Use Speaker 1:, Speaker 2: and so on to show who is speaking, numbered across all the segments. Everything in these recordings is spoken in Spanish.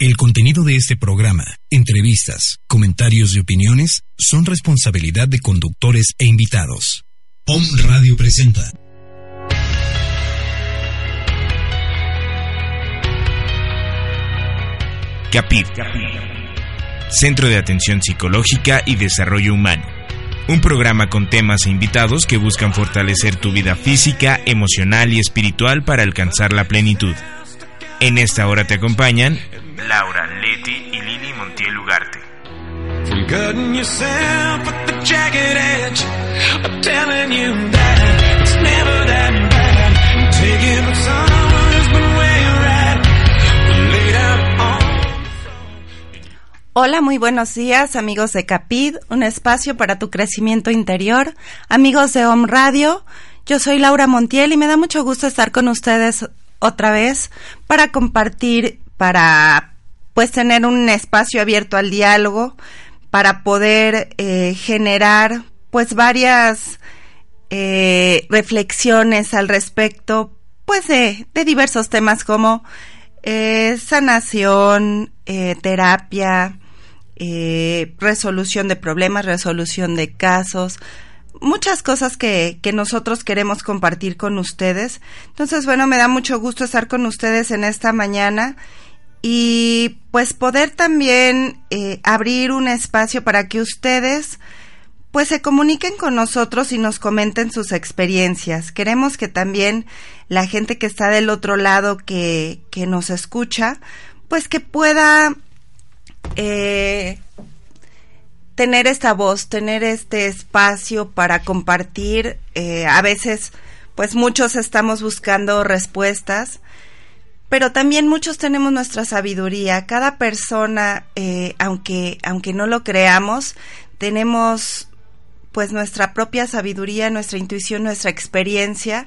Speaker 1: El contenido de este programa, entrevistas, comentarios y opiniones son responsabilidad de conductores e invitados. Om Radio presenta.
Speaker 2: CAPID, Centro de Atención Psicológica y Desarrollo Humano. Un programa con temas e invitados que buscan fortalecer tu vida física, emocional y espiritual para alcanzar la plenitud. En esta hora te acompañan Laura, Leti y Lili Montiel Ugarte.
Speaker 3: Hola, muy buenos días amigos de Capid, un espacio para tu crecimiento interior, amigos de Home Radio. Yo soy Laura Montiel y me da mucho gusto estar con ustedes otra vez para compartir, para pues tener un espacio abierto al diálogo, para poder eh, generar pues varias eh, reflexiones al respecto pues de, diversos temas como eh, sanación, terapia, resolución de problemas, resolución de casos, muchas cosas que, que nosotros queremos compartir con ustedes. Entonces, bueno, me da mucho gusto estar con ustedes en esta mañana y pues poder también eh, abrir un espacio para que ustedes pues se comuniquen con nosotros y nos comenten sus experiencias. Queremos que también la gente que está del otro lado que, que nos escucha, pues que pueda eh, tener esta voz, tener este espacio para compartir. Eh, a veces, pues muchos estamos buscando respuestas, pero también muchos tenemos nuestra sabiduría. Cada persona, eh, aunque, aunque no lo creamos, tenemos pues nuestra propia sabiduría, nuestra intuición, nuestra experiencia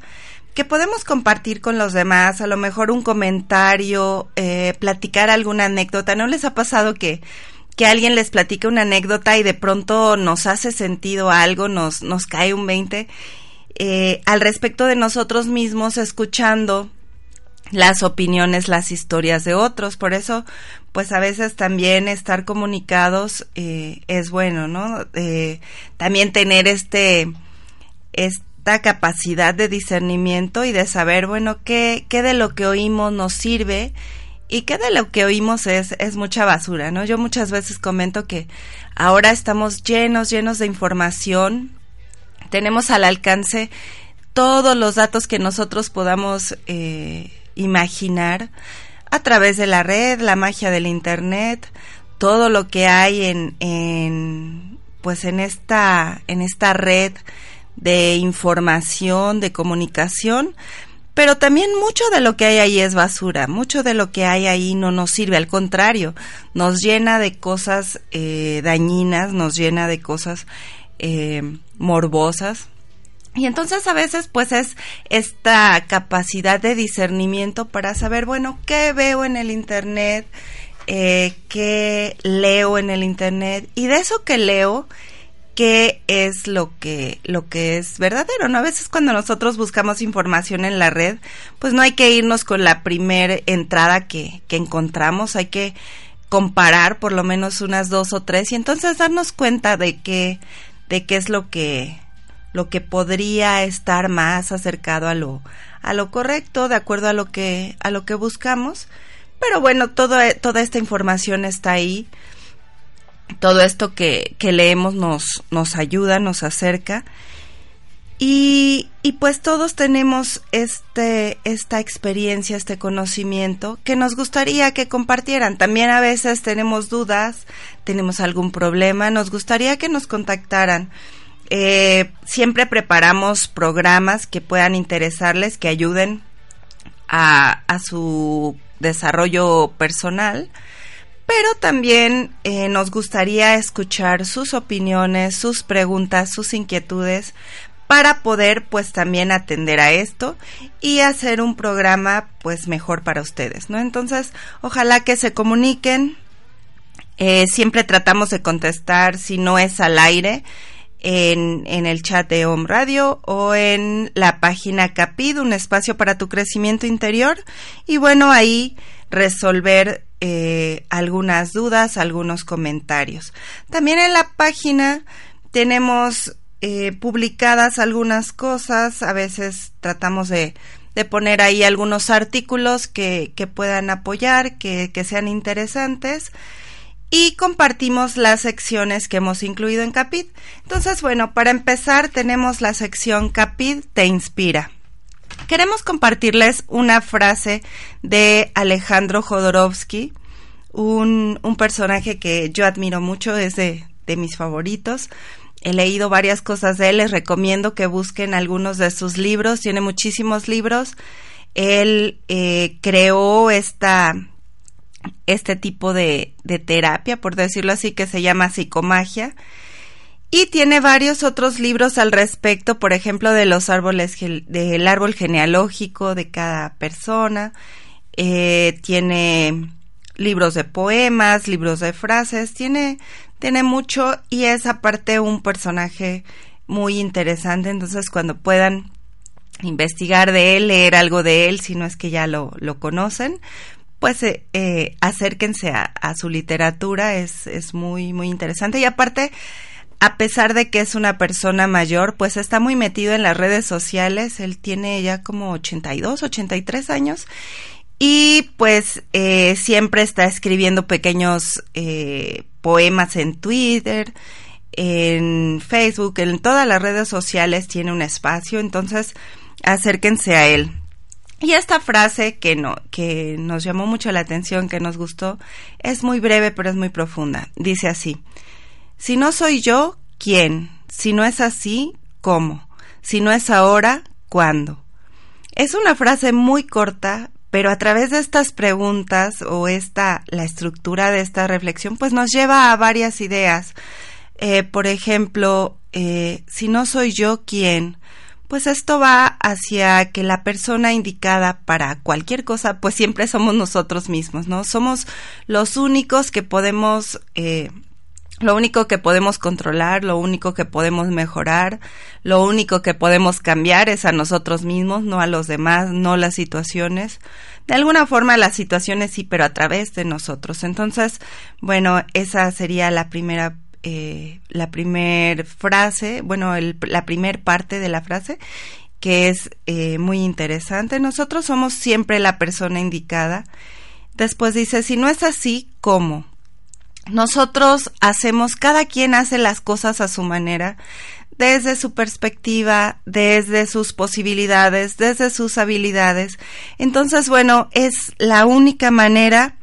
Speaker 3: que podemos compartir con los demás, a lo mejor un comentario, eh, platicar alguna anécdota. ¿No les ha pasado que que alguien les platique una anécdota y de pronto nos hace sentido algo, nos, nos cae un 20 eh, al respecto de nosotros mismos, escuchando las opiniones, las historias de otros. Por eso, pues a veces también estar comunicados eh, es bueno, ¿no? Eh, también tener este, esta capacidad de discernimiento y de saber, bueno, qué, qué de lo que oímos nos sirve y que de lo que oímos es, es mucha basura, ¿no? Yo muchas veces comento que ahora estamos llenos, llenos de información, tenemos al alcance todos los datos que nosotros podamos eh, imaginar a través de la red, la magia del internet, todo lo que hay en, en pues en esta en esta red de información, de comunicación, pero también mucho de lo que hay ahí es basura, mucho de lo que hay ahí no nos sirve, al contrario, nos llena de cosas eh, dañinas, nos llena de cosas eh, morbosas. Y entonces a veces pues es esta capacidad de discernimiento para saber, bueno, qué veo en el Internet, eh, qué leo en el Internet y de eso que leo, qué es lo que, lo que es verdadero, ¿no? A veces cuando nosotros buscamos información en la red, pues no hay que irnos con la primera entrada que, que encontramos, hay que comparar por lo menos unas dos o tres y entonces darnos cuenta de qué, de qué es lo que, lo que podría estar más acercado a lo, a lo correcto, de acuerdo a lo que, a lo que buscamos. Pero bueno, todo, toda esta información está ahí todo esto que, que leemos nos, nos ayuda, nos acerca. Y, y, pues todos tenemos este, esta experiencia, este conocimiento que nos gustaría que compartieran. También a veces tenemos dudas, tenemos algún problema, nos gustaría que nos contactaran. Eh, siempre preparamos programas que puedan interesarles, que ayuden a, su desarrollo personal pero también eh, nos gustaría escuchar sus opiniones, sus preguntas, sus inquietudes para poder pues también atender a esto y hacer un programa pues mejor para ustedes, ¿no? Entonces, ojalá que se comuniquen. Eh, siempre tratamos de contestar si no es al aire en, en el chat de Home Radio o en la página Capid, un espacio para tu crecimiento interior. Y bueno, ahí resolver eh, algunas dudas, algunos comentarios. También en la página tenemos eh, publicadas algunas cosas, a veces tratamos de, de poner ahí algunos artículos que, que puedan apoyar, que, que, sean interesantes y compartimos las secciones que hemos incluido en Capit. Entonces, bueno, para empezar tenemos la sección Capit te inspira. Queremos compartirles una frase de Alejandro Jodorowsky, un, un personaje que yo admiro mucho, es de, de mis favoritos he leído varias cosas de él, les recomiendo que busquen algunos de sus libros, tiene muchísimos libros. Él eh, creó esta, este tipo de, de, terapia, por decirlo así, que se llama psicomagia. Y tiene varios otros libros al respecto, por ejemplo, de los árboles, del árbol genealógico de cada persona. Eh, tiene libros de poemas, libros de frases, tiene tiene mucho y es aparte un personaje muy interesante, entonces cuando puedan investigar de él, leer algo de él, si no es que ya lo, lo conocen, pues eh, eh, acérquense a, su literatura, es, es muy, muy interesante. Y aparte, a pesar de que es una persona mayor, pues está muy metido en las redes sociales, él tiene ya como 82, 83 años. Y pues eh, siempre está escribiendo pequeños eh, poemas en Twitter, en Facebook, en todas las redes sociales tiene un espacio, entonces acérquense a él. Y esta frase que no, que nos llamó mucho la atención, que nos gustó, es muy breve pero es muy profunda. Dice así: Si no soy yo, ¿quién? Si no es así, ¿cómo? Si no es ahora, ¿cuándo? Es una frase muy corta, pero a través de estas preguntas o esta, la estructura de esta reflexión, pues nos lleva a varias ideas. Eh, por ejemplo, eh, si no soy yo quien, pues esto va hacia que la persona indicada para cualquier cosa, pues siempre somos nosotros mismos, ¿no? Somos los únicos que podemos eh, lo único que podemos controlar, lo único que podemos mejorar, lo único que podemos cambiar es a nosotros mismos, no a los demás, no las situaciones. De alguna forma las situaciones sí, pero a través de nosotros. Entonces, bueno, esa sería la primera, eh, la primer frase, bueno, la primer parte de la frase que es eh, muy interesante. Nosotros somos siempre la persona indicada. Después dice, si no es así, ¿cómo? nosotros hacemos, cada quien hace las cosas a su manera, desde su perspectiva, desde sus posibilidades, desde sus habilidades. Entonces, bueno, es la única manera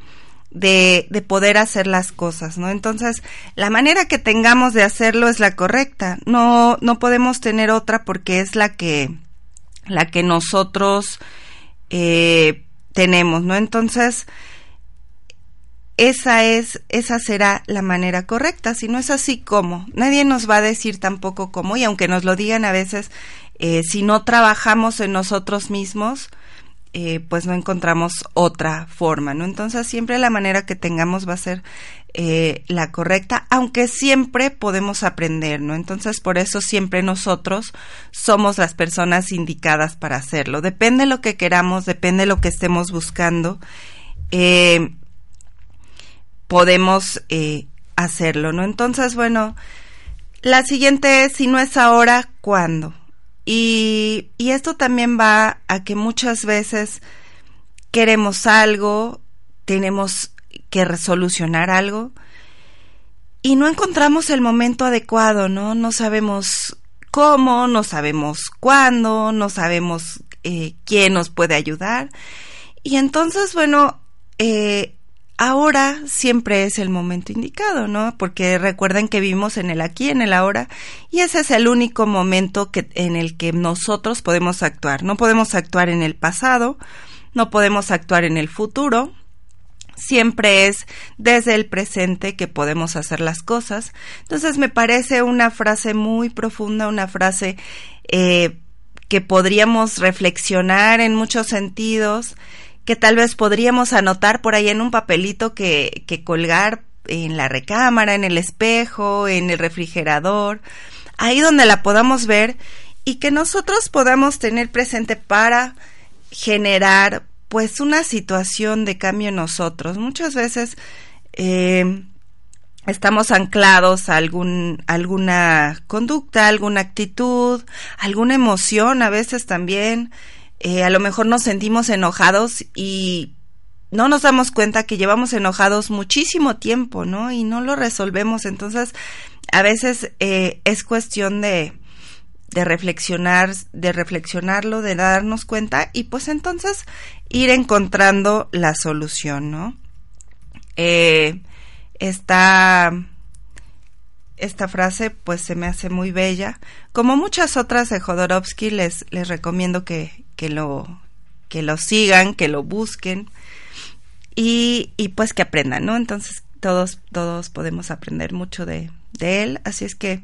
Speaker 3: de, de, poder hacer las cosas, ¿no? Entonces, la manera que tengamos de hacerlo es la correcta. No, no podemos tener otra porque es la que, la que nosotros eh, tenemos, ¿no? Entonces, esa es, esa será la manera correcta. Si no es así, ¿cómo? Nadie nos va a decir tampoco cómo, y aunque nos lo digan a veces, eh, si no trabajamos en nosotros mismos, eh, pues no encontramos otra forma, ¿no? Entonces siempre la manera que tengamos va a ser eh, la correcta, aunque siempre podemos aprender, ¿no? Entonces por eso siempre nosotros somos las personas indicadas para hacerlo. Depende de lo que queramos, depende de lo que estemos buscando. Eh, podemos eh, hacerlo, ¿no? Entonces, bueno, la siguiente es, si no es ahora, ¿cuándo? Y, y esto también va a que muchas veces queremos algo, tenemos que resolucionar algo y no encontramos el momento adecuado, ¿no? No sabemos cómo, no sabemos cuándo, no sabemos eh, quién nos puede ayudar. Y entonces, bueno, eh, ahora siempre es el momento indicado, ¿no? Porque recuerden que vivimos en el aquí, en el ahora, y ese es el único momento que, en el que nosotros podemos actuar. No podemos actuar en el pasado, no podemos actuar en el futuro, siempre es desde el presente que podemos hacer las cosas. Entonces me parece una frase muy profunda, una frase eh, que podríamos reflexionar en muchos sentidos que tal vez podríamos anotar por ahí en un papelito que, que colgar en la recámara, en el espejo, en el refrigerador, ahí donde la podamos ver y que nosotros podamos tener presente para generar pues una situación de cambio en nosotros. Muchas veces eh, estamos anclados a algún, alguna conducta, alguna actitud, alguna emoción a veces también. Eh, a lo mejor nos sentimos enojados y no nos damos cuenta que llevamos enojados muchísimo tiempo, ¿no? Y no lo resolvemos. Entonces, a veces eh, es cuestión de, de reflexionar, de reflexionarlo, de darnos cuenta y pues entonces ir encontrando la solución, ¿no? Eh, esta, esta frase pues se me hace muy bella. Como muchas otras de Jodorowsky les, les recomiendo que, que, lo, que lo sigan, que lo busquen y, y pues que aprendan, ¿no? Entonces todos, todos podemos aprender mucho de, de él, así es que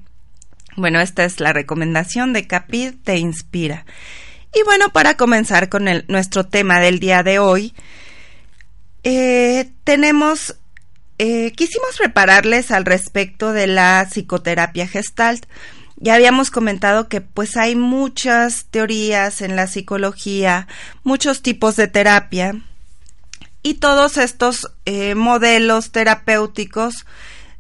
Speaker 3: bueno, esta es la recomendación de Capit Te Inspira. Y bueno, para comenzar con el, nuestro tema del día de hoy, eh, tenemos, eh, quisimos prepararles al respecto de la psicoterapia gestalt. Ya habíamos comentado que pues hay muchas teorías en la psicología, muchos tipos de terapia y todos estos eh, modelos terapéuticos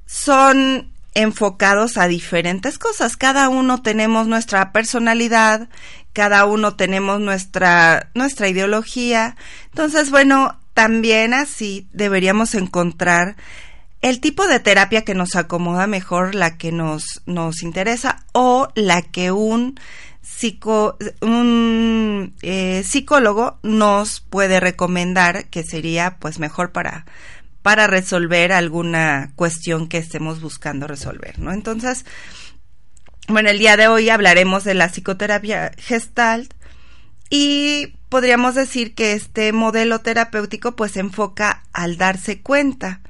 Speaker 3: son enfocados a diferentes cosas. Cada uno tenemos nuestra personalidad, cada uno tenemos nuestra, nuestra ideología. Entonces, bueno, también así deberíamos encontrar el tipo de terapia que nos acomoda mejor, la que nos, nos interesa o la que un, psico, un eh, psicólogo nos puede recomendar que sería pues mejor para, para resolver alguna cuestión que estemos buscando resolver, ¿no? Entonces, bueno, el día de hoy hablaremos de la psicoterapia gestalt y podríamos decir que este modelo terapéutico pues se enfoca al darse cuenta,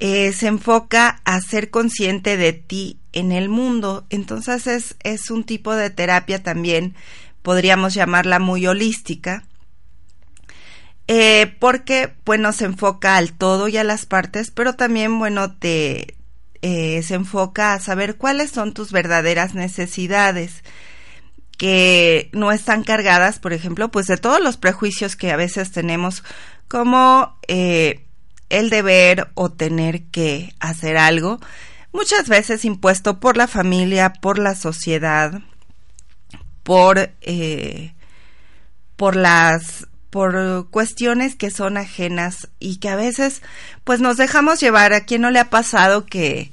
Speaker 3: eh, se enfoca a ser consciente de ti en el mundo, entonces es, es un tipo de terapia también, podríamos llamarla muy holística, eh, porque, bueno, se enfoca al todo y a las partes, pero también, bueno, te eh, se enfoca a saber cuáles son tus verdaderas necesidades que no están cargadas, por ejemplo, pues de todos los prejuicios que a veces tenemos, como eh, el deber o tener que hacer algo, muchas veces impuesto por la familia, por la sociedad, por, por las por cuestiones que son ajenas y que a veces pues nos dejamos llevar. ¿A quién no le ha pasado que,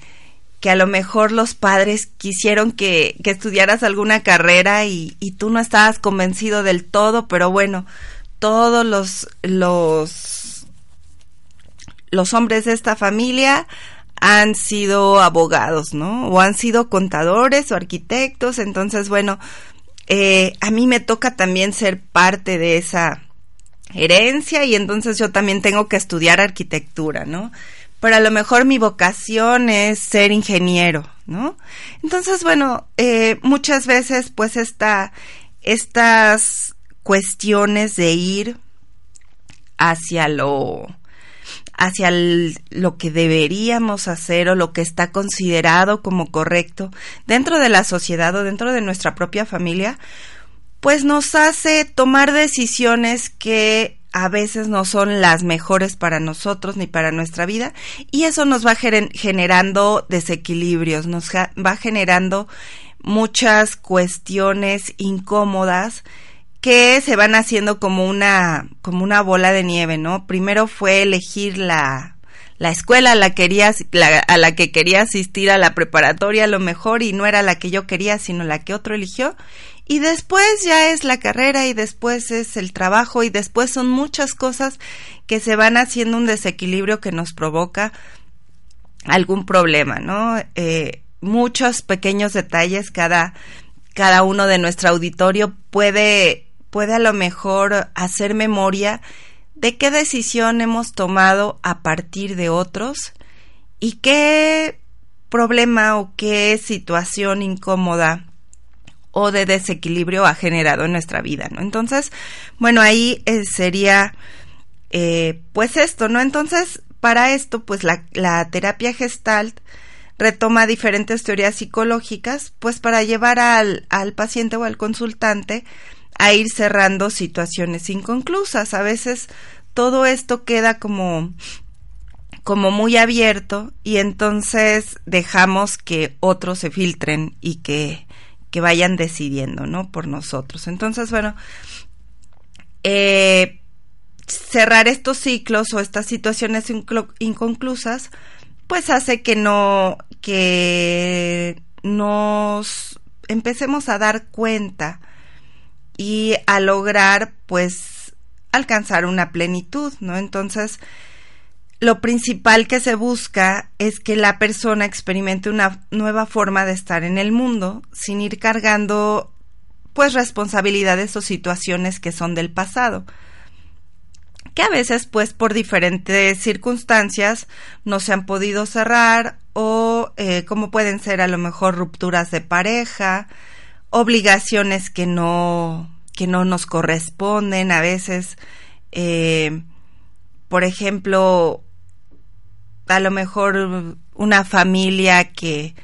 Speaker 3: que a lo mejor los padres quisieron que, que estudiaras alguna carrera y, y, tú no estabas convencido del todo, pero bueno, todos los, los, los hombres de esta familia han sido abogados, ¿no? O han sido contadores o arquitectos, entonces bueno, eh, a mí me toca también ser parte de esa herencia y entonces yo también tengo que estudiar arquitectura, ¿no? Pero a lo mejor mi vocación es ser ingeniero, ¿no? Entonces, bueno, eh, muchas veces pues esta, estas cuestiones de ir hacia lo hacia lo que deberíamos hacer o lo que está considerado como correcto dentro de la sociedad o dentro de nuestra propia familia, pues nos hace tomar decisiones que a veces no son las mejores para nosotros ni para nuestra vida y eso nos va generando desequilibrios, nos va generando muchas cuestiones incómodas que se van haciendo como una como una bola de nieve, ¿no? Primero fue elegir la la escuela a la, quería, a la que quería asistir a la preparatoria a lo mejor y no era la que yo quería, sino la que otro eligió y después ya es la carrera y después es el trabajo y después son muchas cosas que se van haciendo un desequilibrio que nos provoca algún problema, ¿no? Eh, muchos pequeños detalles, cada, cada uno de nuestro auditorio puede, puede a lo mejor hacer memoria de qué decisión hemos tomado a partir de otros y qué problema o qué situación incómoda o de desequilibrio ha generado en nuestra vida, ¿no? Entonces, bueno, ahí eh, sería, eh, pues esto, ¿no? Entonces, para esto, pues la, terapia gestalt retoma diferentes teorías psicológicas, pues para llevar al, al paciente o al consultante a ir cerrando situaciones inconclusas. A veces todo esto queda como como muy abierto y entonces dejamos que otros se filtren y que, que vayan decidiendo, ¿no? Por nosotros. Entonces, bueno, eh, cerrar estos ciclos o estas situaciones inconclusas, pues hace que no, que nos empecemos a dar cuenta y a lograr, pues, alcanzar una plenitud, ¿no? Entonces, lo principal que se busca es que la persona experimente una nueva forma de estar en el mundo sin ir cargando pues responsabilidades o situaciones que son del pasado. Que a veces pues por diferentes circunstancias no se han podido cerrar o eh, como pueden ser a lo mejor rupturas de pareja, obligaciones que no que no nos corresponden a veces eh, por ejemplo a lo mejor una familia que,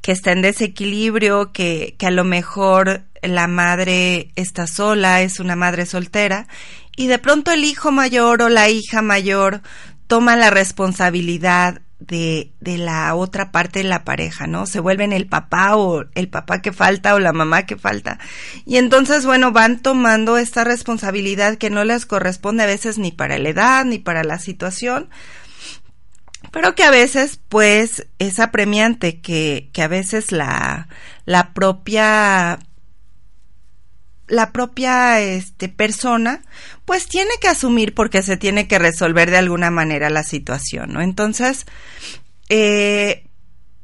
Speaker 3: que está en desequilibrio, que, que a lo mejor la madre está sola, es una madre soltera, y de pronto el hijo mayor o la hija mayor toma la responsabilidad de, de, la otra parte de la pareja, ¿no? Se vuelven el papá o el papá que falta o la mamá que falta. Y entonces, bueno, van tomando esta responsabilidad que no les corresponde a veces ni para la edad ni para la situación, pero que a veces pues es apremiante que, que a veces la, la propia la propia este, persona pues tiene que asumir porque se tiene que resolver de alguna manera la situación, ¿no? Entonces, eh,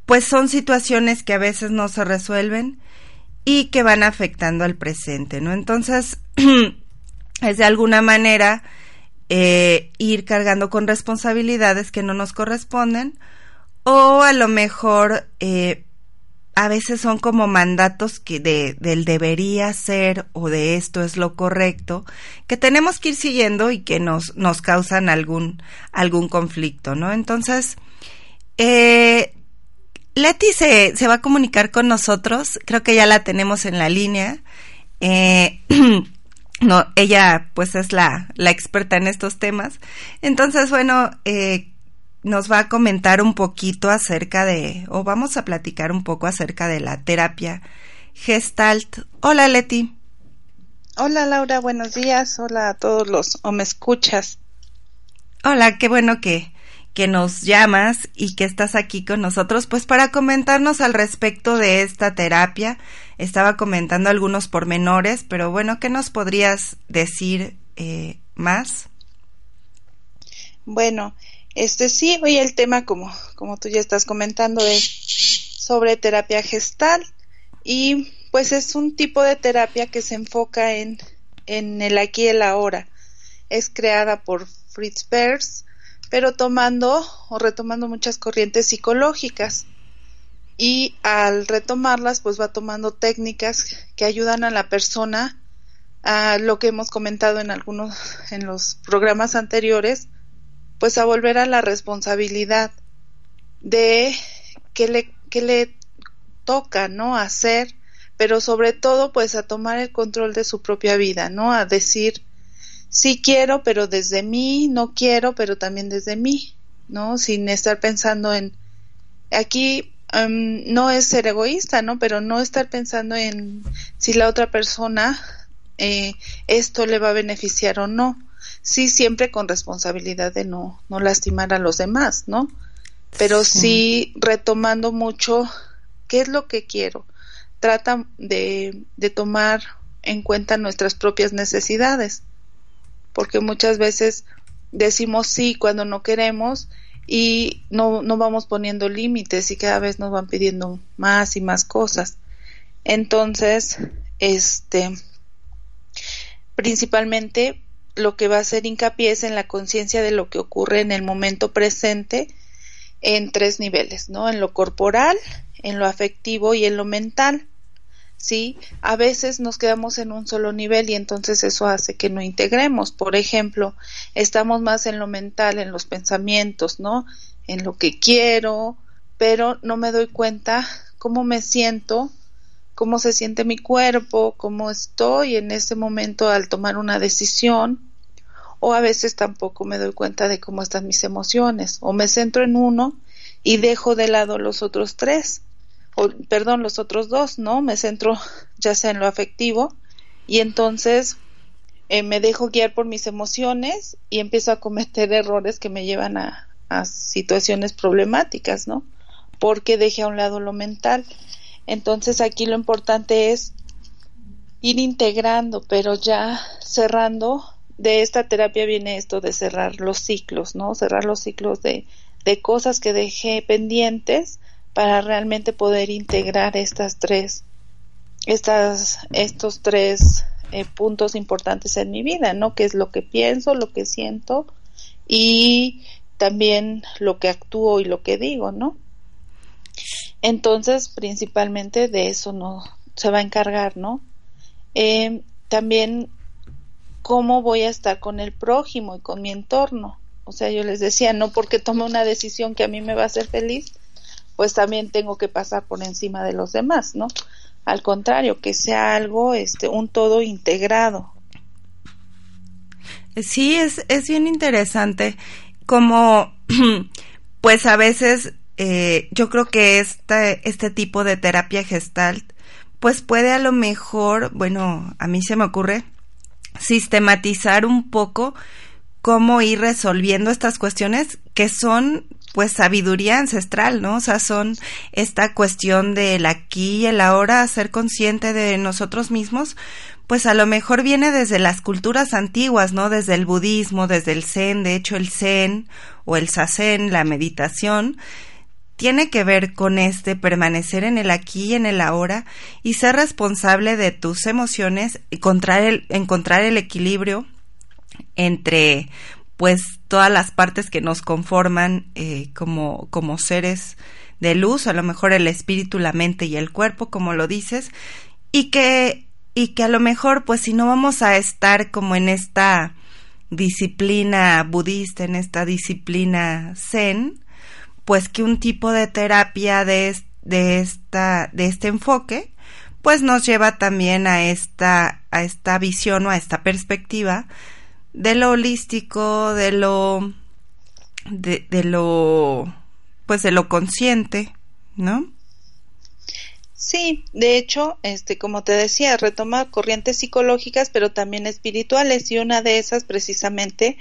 Speaker 3: pues son situaciones que a veces no se resuelven y que van afectando al presente, ¿no? Entonces, es de alguna manera eh, ir cargando con responsabilidades que no nos corresponden o a lo mejor eh, a veces son como mandatos que de, del debería ser o de esto es lo correcto que tenemos que ir siguiendo y que nos, nos causan algún, algún conflicto, ¿no? Entonces, eh, Leti se, se va a comunicar con nosotros, creo que ya la tenemos en la línea. Eh, no, ella pues es la, la experta en estos temas. Entonces, bueno, eh, nos va a comentar un poquito acerca de, o vamos a platicar un poco acerca de la terapia Gestalt. Hola, Leti.
Speaker 4: Hola, Laura, buenos días. Hola a todos los o me escuchas.
Speaker 3: Hola, qué bueno que, que nos llamas y que estás aquí con nosotros, pues para comentarnos al respecto de esta terapia. Estaba comentando algunos pormenores, pero bueno, ¿qué nos podrías decir eh, más?
Speaker 4: Bueno, este sí, hoy el tema, como, como tú ya estás comentando, es sobre terapia gestal y pues es un tipo de terapia que se enfoca en, en el aquí y el ahora. Es creada por Fritz Perls pero tomando o retomando muchas corrientes psicológicas. Y al retomarlas, pues va tomando técnicas que ayudan a la persona a lo que hemos comentado en algunos en los programas anteriores, pues a volver a la responsabilidad de qué le, qué le toca, ¿no? Hacer, pero sobre todo, pues a tomar el control de su propia vida, ¿no? A decir, sí quiero, pero desde mí, no quiero, pero también desde mí, ¿no? Sin estar pensando en, aquí no es ser egoísta, ¿no? Pero no estar pensando en si la otra persona eh, esto le va a beneficiar o no. Sí, siempre con responsabilidad de no, no lastimar a los demás, ¿no? Pero sí. retomando mucho qué es lo que quiero. Trata de, de tomar en cuenta nuestras propias necesidades porque muchas veces decimos sí cuando no queremos y no, no vamos poniendo límites y cada vez nos van pidiendo más y más cosas. Entonces, este, principalmente lo que va a hacer hincapié es en la conciencia de lo que ocurre en el momento presente en tres niveles, ¿no? En lo corporal, en lo afectivo y en lo mental. ¿Sí? A veces nos quedamos en un solo nivel y entonces eso hace que no integremos. Por ejemplo, estamos más en lo mental, en los pensamientos, ¿no? En lo que quiero, pero no me doy cuenta cómo me siento cómo se siente mi cuerpo, cómo estoy en ese momento al tomar una decisión, o a veces tampoco me doy cuenta de cómo están mis emociones, o me centro en uno y dejo de lado los otros tres, o perdón, los otros dos, ¿no? Me centro ya sea en lo afectivo y entonces eh, me dejo guiar por mis emociones y empiezo a cometer errores que me llevan a, a situaciones problemáticas, ¿no? Porque dejé a un lado lo mental. Entonces aquí lo importante es ir integrando, pero ya cerrando. De esta terapia viene esto de cerrar los ciclos, ¿no? Cerrar los ciclos de, de cosas que dejé pendientes para realmente poder integrar estas tres, estas, estos tres eh, puntos importantes en mi vida, ¿no? Que es lo que pienso, lo que siento y también lo que actúo y lo que digo, ¿no? Entonces, principalmente de eso no se va a encargar, ¿no? Eh, también cómo voy a estar con el prójimo y con mi entorno. O sea, yo les decía, no porque tome una decisión que a mí me va a hacer feliz, pues también tengo que pasar por encima de los demás, ¿no? Al contrario, que sea algo, este, un todo integrado.
Speaker 3: Sí, es, es bien interesante como, pues a veces eh, yo creo que este, este tipo de terapia gestalt, pues puede a lo mejor, bueno, a mí se me ocurre sistematizar un poco cómo ir resolviendo estas cuestiones que son pues sabiduría ancestral, ¿no? O sea, son esta cuestión del aquí y el ahora, ser consciente de nosotros mismos, pues a lo mejor viene desde las culturas antiguas, ¿no? Desde el budismo, desde el zen, de hecho el zen o el sazen, la meditación, tiene que ver con este permanecer en el aquí y en el ahora y ser responsable de tus emociones encontrar el, encontrar el equilibrio entre pues todas las partes que nos conforman eh, como, como seres de luz, a lo mejor el espíritu, la mente y el cuerpo, como lo dices, y que, y que a lo mejor, pues si no vamos a estar como en esta disciplina budista, en esta disciplina zen, pues que un tipo de terapia de, de, esta, de este enfoque, pues nos lleva también a esta, a esta visión o a esta perspectiva de lo holístico, de lo, de, de lo, pues de lo consciente, ¿no?
Speaker 4: Sí, de hecho, este, como te decía, retoma corrientes psicológicas, pero también espirituales, y una de esas precisamente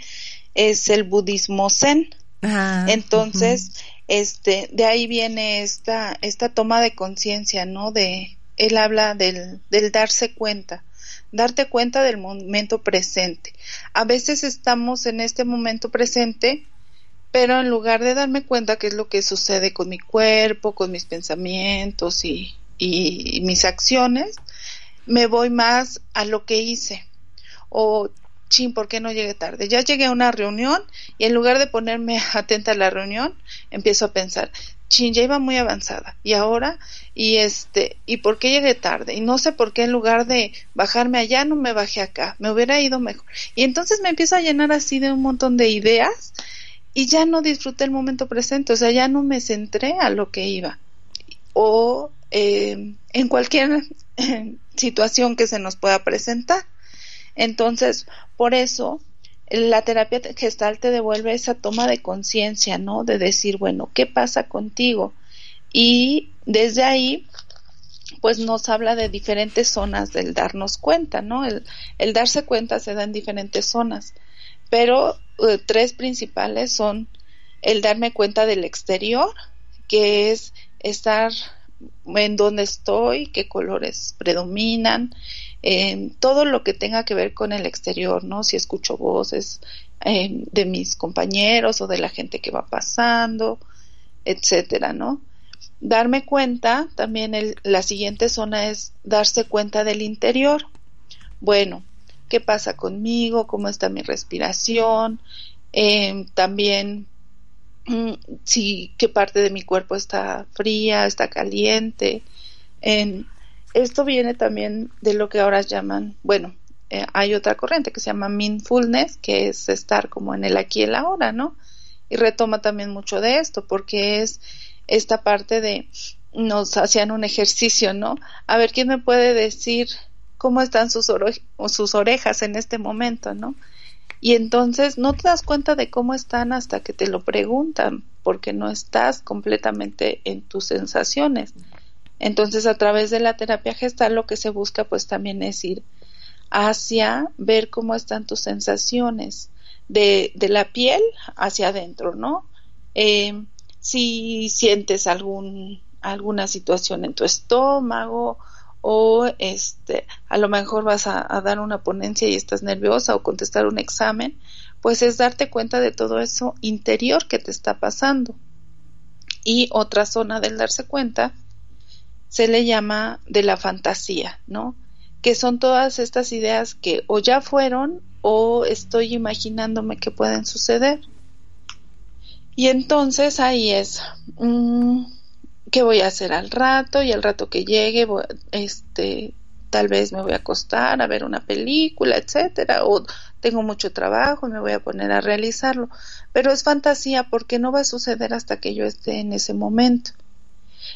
Speaker 4: es el budismo zen. Ah, Entonces, este, de ahí viene esta, esta toma de conciencia, ¿no? De, él habla del, del darse cuenta darte cuenta del momento presente. A veces estamos en este momento presente, pero en lugar de darme cuenta qué es lo que sucede con mi cuerpo, con mis pensamientos y, mis acciones, me voy más a lo que hice. O, chin, ¿por qué no llegué tarde? Ya llegué a una reunión y en lugar de ponerme atenta a la reunión, empiezo a pensar, chin, ya iba muy avanzada. Y ahora, y este, ¿y por qué llegué tarde? Y no sé por qué en lugar de bajarme allá, no me bajé acá. Me hubiera ido mejor. Y entonces me empiezo a llenar así de un montón de ideas y ya no disfruté el momento presente. O sea, ya no me centré a lo que iba. O eh, en cualquier situación que se nos pueda presentar. Entonces, por eso la terapia gestal te devuelve esa toma de conciencia, ¿no? De decir, bueno, ¿qué pasa contigo? Y desde ahí, pues nos habla de diferentes zonas del darnos cuenta, ¿no? El, darse cuenta se da en diferentes zonas, pero eh, tres principales son el darme cuenta del exterior, que es estar en dónde estoy, qué colores predominan, todo lo que tenga que ver con el exterior, ¿no? Si escucho voces eh, de mis compañeros o de la gente que va pasando, etcétera, ¿no? Darme cuenta, también la siguiente zona es darse cuenta del interior. Bueno, ¿qué pasa conmigo? ¿Cómo está mi respiración? Eh, también mm, si qué parte de mi cuerpo está fría, está caliente, en esto viene también de lo que ahora llaman, bueno, eh, hay otra corriente que se llama mindfulness, que es estar como en el aquí y el ahora, ¿no? Y retoma también mucho de esto, porque es esta parte de nos hacían un ejercicio, ¿no? A ver, ¿quién me puede decir cómo están sus, sus orejas en este momento, ¿no? Y entonces no te das cuenta de cómo están hasta que te lo preguntan, porque no estás completamente en tus sensaciones. Entonces, a través de la terapia gestal, lo que se busca, pues también es ir hacia ver cómo están tus sensaciones de, de la piel hacia adentro, ¿no? Eh, si sientes algún, alguna situación en tu estómago o este, a lo mejor vas a, dar una ponencia y estás nerviosa o contestar un examen, pues es darte cuenta de todo eso interior que te está pasando. Y otra zona del darse cuenta se le llama de la fantasía, ¿no? Que son todas estas ideas que o ya fueron o estoy imaginándome que pueden suceder. Y entonces ahí es, mm, ¿qué voy a hacer al rato? Y al rato que llegue, este, tal vez me voy a acostar a ver una película, etcétera, o tengo mucho trabajo y me voy a poner a realizarlo. Pero es fantasía porque no va a suceder hasta que yo esté en ese momento.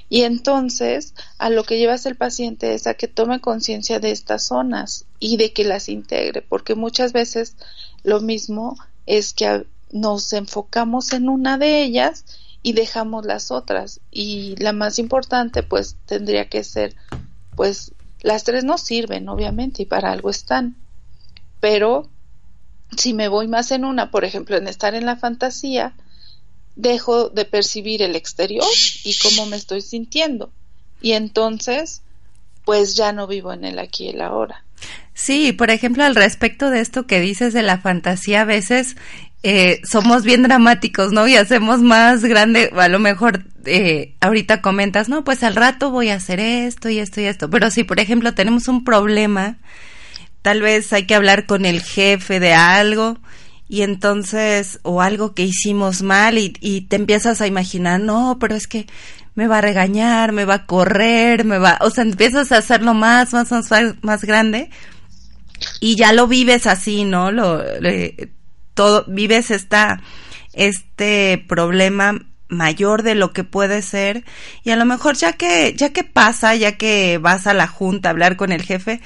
Speaker 4: Y entonces, a lo que llevas el paciente es a que tome conciencia de estas zonas y de que las integre, porque muchas veces lo mismo es que nos enfocamos en una de ellas y dejamos las otras. Y la más importante pues tendría que ser pues las tres no sirven obviamente y para algo están. Pero si me voy más en una por ejemplo en estar en la fantasía dejo de percibir el exterior y cómo me estoy sintiendo. Y entonces pues ya no vivo en el aquí y el ahora.
Speaker 3: Sí, por ejemplo, al respecto de esto que dices de la fantasía, a veces eh, somos bien dramáticos, ¿no? Y hacemos más grande, a lo mejor eh, ahorita comentas, no, pues al rato voy a hacer esto y esto y esto, pero si por ejemplo tenemos un problema, tal vez hay que hablar con el jefe de algo y entonces, o algo que hicimos mal y, y te empiezas a imaginar, no, pero es que me va a regañar, me va a correr, me va, o sea, empiezas a hacerlo más, más, más, grande y ya lo vives así, ¿no? Lo, todo, vives esta, este problema mayor de lo que puede ser y a lo mejor ya que ya que pasa ya que vas a la junta a hablar con el jefe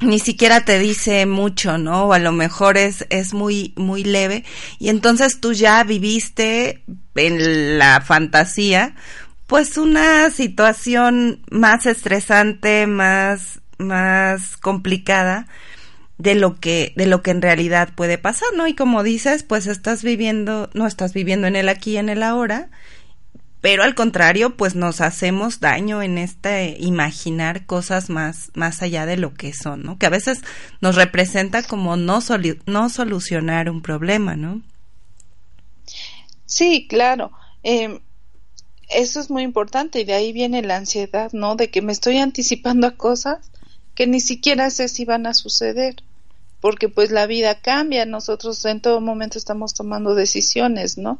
Speaker 3: ni siquiera te dice mucho, ¿no? O a lo mejor es, es muy, muy leve. Y entonces tú ya viviste en la fantasía, pues una situación más estresante, más, más complicada, de lo que de lo que en realidad puede pasar, ¿no? Y como dices, pues estás viviendo, no estás viviendo en el aquí y en el ahora, pero al contrario, pues nos hacemos daño en este imaginar cosas más más allá de lo que son, ¿no? Que a veces nos representa como no no solucionar un problema, ¿no?
Speaker 4: Sí, claro. Eh, eso es muy importante y de ahí viene la ansiedad, ¿no? De que me estoy anticipando a cosas que ni siquiera sé si van a suceder porque pues la vida cambia, nosotros en todo momento estamos tomando decisiones, ¿no?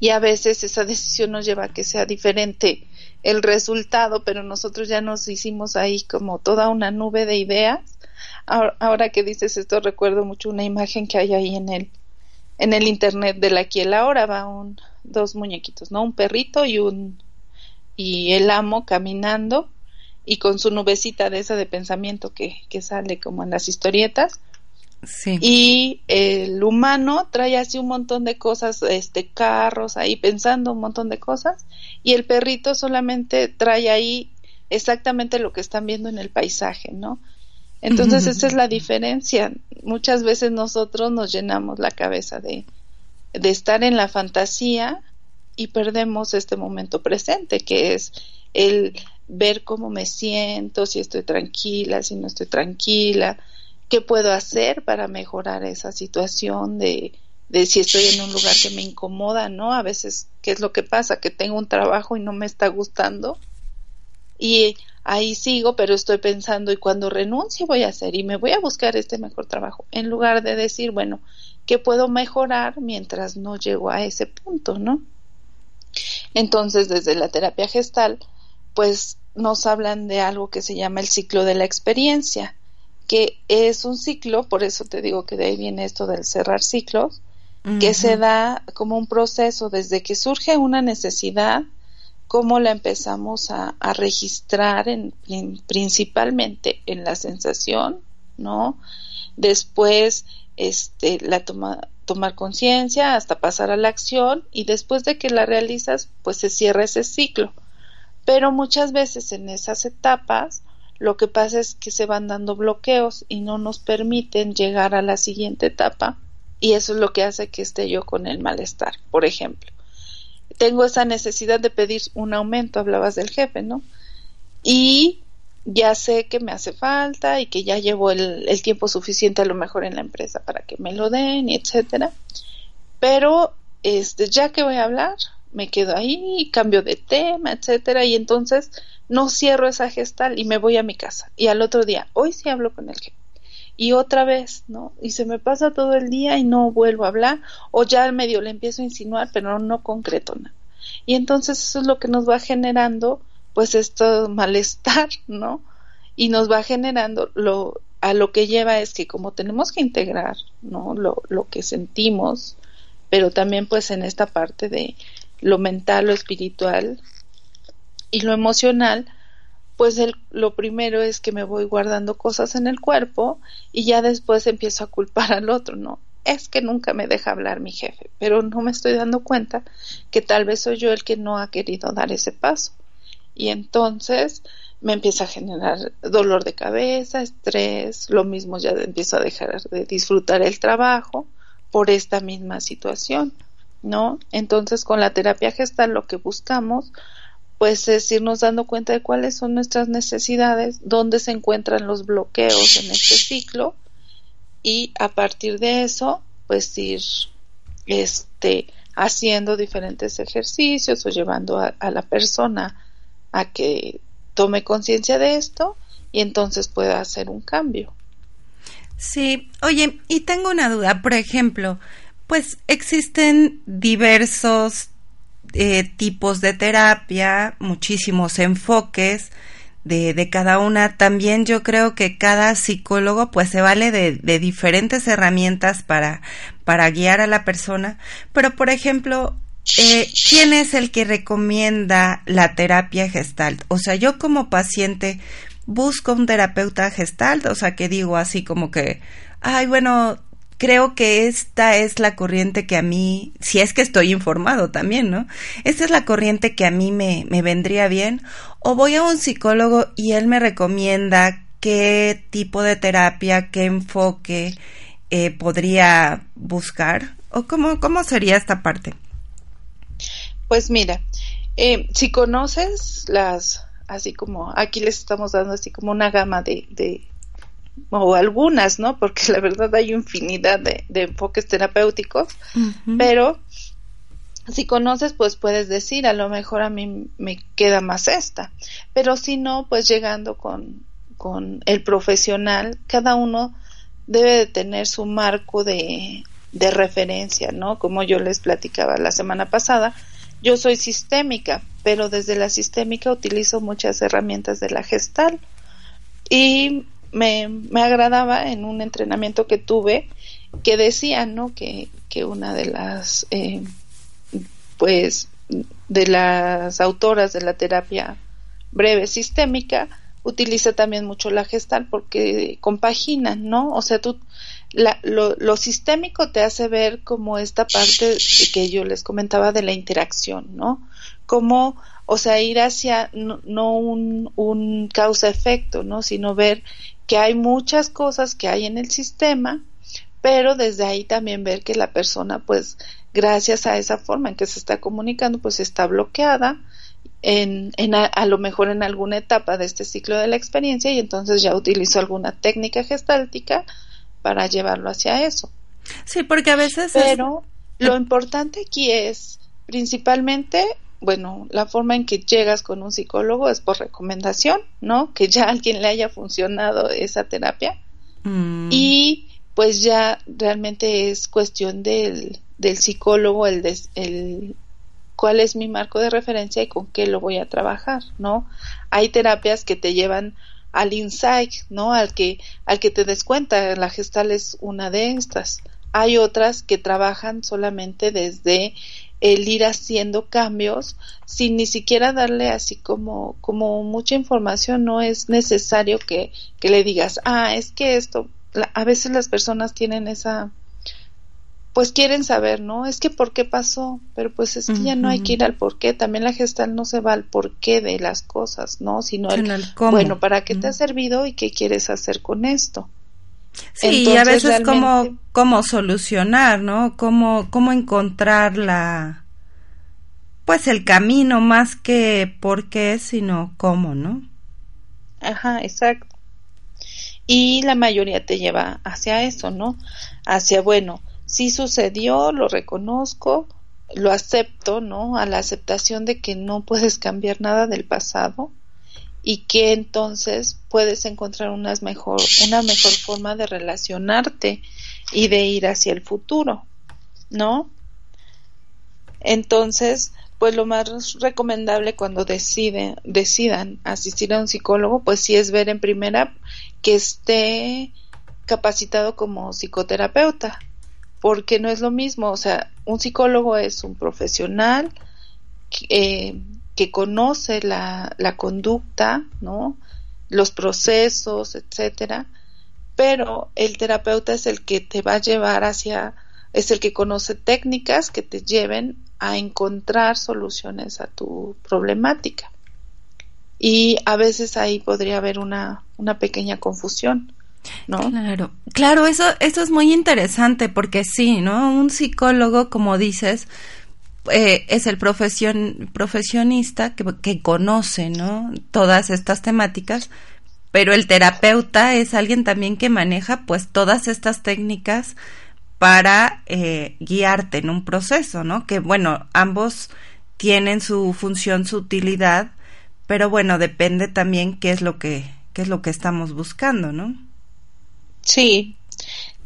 Speaker 4: Y a veces esa decisión nos lleva a que sea diferente el resultado, pero nosotros ya nos hicimos ahí como toda una nube de ideas. Ahora, que dices esto recuerdo mucho una imagen que hay ahí en el en el internet de la aquí el ahora va un dos muñequitos, ¿no? Un perrito y un y el amo caminando y con su nubecita de esa de pensamiento que, que sale como en las historietas. Sí. Y el humano trae así un montón de cosas, este carros ahí pensando un montón de cosas y el perrito solamente trae ahí exactamente lo que están viendo en el paisaje, ¿no? Entonces esa es la diferencia. Muchas veces nosotros nos llenamos la cabeza de, de estar en la fantasía y perdemos este momento presente, que es el ver cómo me siento, si estoy tranquila, si no estoy tranquila, qué puedo hacer para mejorar esa situación de, de si estoy en un lugar que me incomoda, ¿no? A veces, ¿qué es lo que pasa? Que tengo un trabajo y no me está gustando y ahí sigo, pero estoy pensando y cuando renuncie voy a hacer y me voy a buscar este mejor trabajo, en lugar de decir, bueno, ¿qué puedo mejorar mientras no llego a ese punto, ¿no? Entonces, desde la terapia gestal, pues nos hablan de algo que se llama el ciclo de la experiencia, que es un ciclo, por eso te digo que de ahí viene esto del cerrar ciclos, que se da como un proceso desde que surge una necesidad cómo la empezamos a, registrar en, principalmente en la sensación, ¿no? Después, este, la toma, tomar conciencia hasta pasar a la acción y después de que la realizas, pues se cierra ese ciclo. Pero muchas veces en esas etapas lo que pasa es que se van dando bloqueos y no nos permiten llegar a la siguiente etapa y eso es lo que hace que esté yo con el malestar, por ejemplo tengo esa necesidad de pedir un aumento, hablabas del jefe, ¿no? Y ya sé que me hace falta y que ya llevo el, tiempo suficiente a lo mejor en la empresa para que me lo den y etcétera. Pero este, ya que voy a hablar, me quedo ahí, cambio de tema, etcétera, y entonces no cierro esa gestal y me voy a mi casa. Y al otro día, hoy sí hablo con el jefe y otra vez, ¿no? Y se me pasa todo el día y no vuelvo a hablar o ya al medio le empiezo a insinuar, pero no concreto nada. Y entonces eso es lo que nos va generando pues esto malestar, ¿no? Y nos va generando lo a lo que lleva es que como tenemos que integrar, ¿no? Lo, lo que sentimos, pero también pues en esta parte de lo mental, lo espiritual y lo emocional, pues lo primero es que me voy guardando cosas en el cuerpo y ya después empiezo a culpar al otro, ¿no? Es que nunca me deja hablar mi jefe, pero no me estoy dando cuenta que tal vez soy yo el que no ha querido dar ese paso. Y entonces me empieza a generar dolor de cabeza, estrés, lo mismo ya empiezo a dejar de disfrutar el trabajo por esta misma situación, ¿no? Entonces con la terapia gestal lo que buscamos pues es irnos dando cuenta de cuáles son nuestras necesidades, dónde se encuentran los bloqueos en este ciclo y a partir de eso pues ir este haciendo diferentes ejercicios o llevando a, a la persona a que tome conciencia de esto y entonces pueda hacer un cambio.
Speaker 3: Sí, oye, y tengo una duda, por ejemplo, pues existen diversos eh, tipos de terapia, muchísimos enfoques de, de, cada una. También yo creo que cada psicólogo pues se vale de, diferentes herramientas para, para guiar a la persona. Pero por ejemplo, eh, ¿quién es el que recomienda la terapia gestalt? O sea, yo como paciente busco un terapeuta gestalt, o sea, que digo así como que, ay, bueno, creo que esta es la corriente que a mí, si es que estoy informado también, ¿no? Esta es la corriente que a mí me, me vendría bien. O voy a un psicólogo y él me recomienda qué tipo de terapia, qué enfoque eh, podría buscar. ¿O cómo, cómo sería esta parte?
Speaker 4: Pues mira, eh, si conoces las, así como aquí les estamos dando así como una gama de, de o algunas, ¿no? Porque la verdad hay infinidad de, enfoques terapéuticos, pero si conoces, pues puedes decir, a lo mejor a mí me queda más esta, pero si no, pues llegando con, con el profesional, cada uno debe de tener su marco de, de referencia, ¿no? Como yo les platicaba la semana pasada, yo soy sistémica, pero desde la sistémica utilizo muchas herramientas de la gestal y me, me agradaba en un entrenamiento que tuve que decía, ¿no? Que, que una de las, eh, pues, de las autoras de la terapia breve sistémica utiliza también mucho la gestal porque compagina, ¿no? O sea, tú, la, lo, lo, sistémico te hace ver como esta parte que yo les comentaba de la interacción, ¿no? Como, o sea, ir hacia no, no un, un causa-efecto, ¿no? Sino ver que hay muchas cosas que hay en el sistema, pero desde ahí también ver que la persona, pues, gracias a esa forma en que se está comunicando, pues está bloqueada en, en a, lo mejor en alguna etapa de este ciclo de la experiencia y entonces ya utilizó alguna técnica gestáltica para llevarlo hacia eso.
Speaker 3: Sí, porque a veces.
Speaker 4: Pero lo importante aquí es principalmente bueno, la forma en que llegas con un psicólogo es por recomendación, ¿no? Que ya a alguien le haya funcionado esa terapia. Mm. Y pues ya realmente es cuestión del, del psicólogo el, el cuál es mi marco de referencia y con qué lo voy a trabajar, ¿no? Hay terapias que te llevan al insight, ¿no? Al que, al que te des cuenta, la gestal es una de estas. Hay otras que trabajan solamente desde el ir haciendo cambios sin ni siquiera darle así como, como mucha información, no es necesario que, que le digas, ah, es que esto, a veces las personas tienen esa, pues quieren saber, ¿no? Es que por qué pasó, pero pues es que ya no hay que ir al por qué, también la gestal no se va al por qué de las cosas, ¿no? Sino el, bueno, ¿para qué te ha servido y qué quieres hacer con esto?
Speaker 3: Sí, y a veces como cómo solucionar, ¿no? Cómo, cómo encontrar la, pues el camino más que por qué, sino cómo, ¿no?
Speaker 4: Ajá, exacto. Y la mayoría te lleva hacia eso, ¿no? Hacia, bueno, sí sucedió, lo reconozco, lo acepto, ¿no? A la aceptación de que no puedes cambiar nada del pasado y que entonces puedes encontrar unas mejor, una mejor forma de relacionarte y de ir hacia el futuro, ¿no? Entonces, pues lo más recomendable cuando deciden, decidan asistir a un psicólogo, pues sí es ver en primera que esté capacitado como psicoterapeuta, porque no es lo mismo, o sea, un psicólogo es un profesional eh, que conoce la, la conducta, ¿no? Los procesos, etcétera, pero el terapeuta es el que te va a llevar hacia, es el que conoce técnicas que te lleven a encontrar soluciones a tu problemática. Y a veces ahí podría haber una, una pequeña confusión. ¿No?
Speaker 3: Claro, claro, eso, eso es muy interesante porque sí, ¿no? Un psicólogo, como dices, eh, es el profesión, profesionista que, que conoce, ¿no? Todas estas temáticas, pero el terapeuta es alguien también que maneja pues todas estas técnicas para eh, guiarte en un proceso, ¿no? Que bueno, ambos tienen su función, su utilidad, pero bueno, depende también qué es lo que, qué es lo que estamos buscando, ¿no?
Speaker 4: Sí,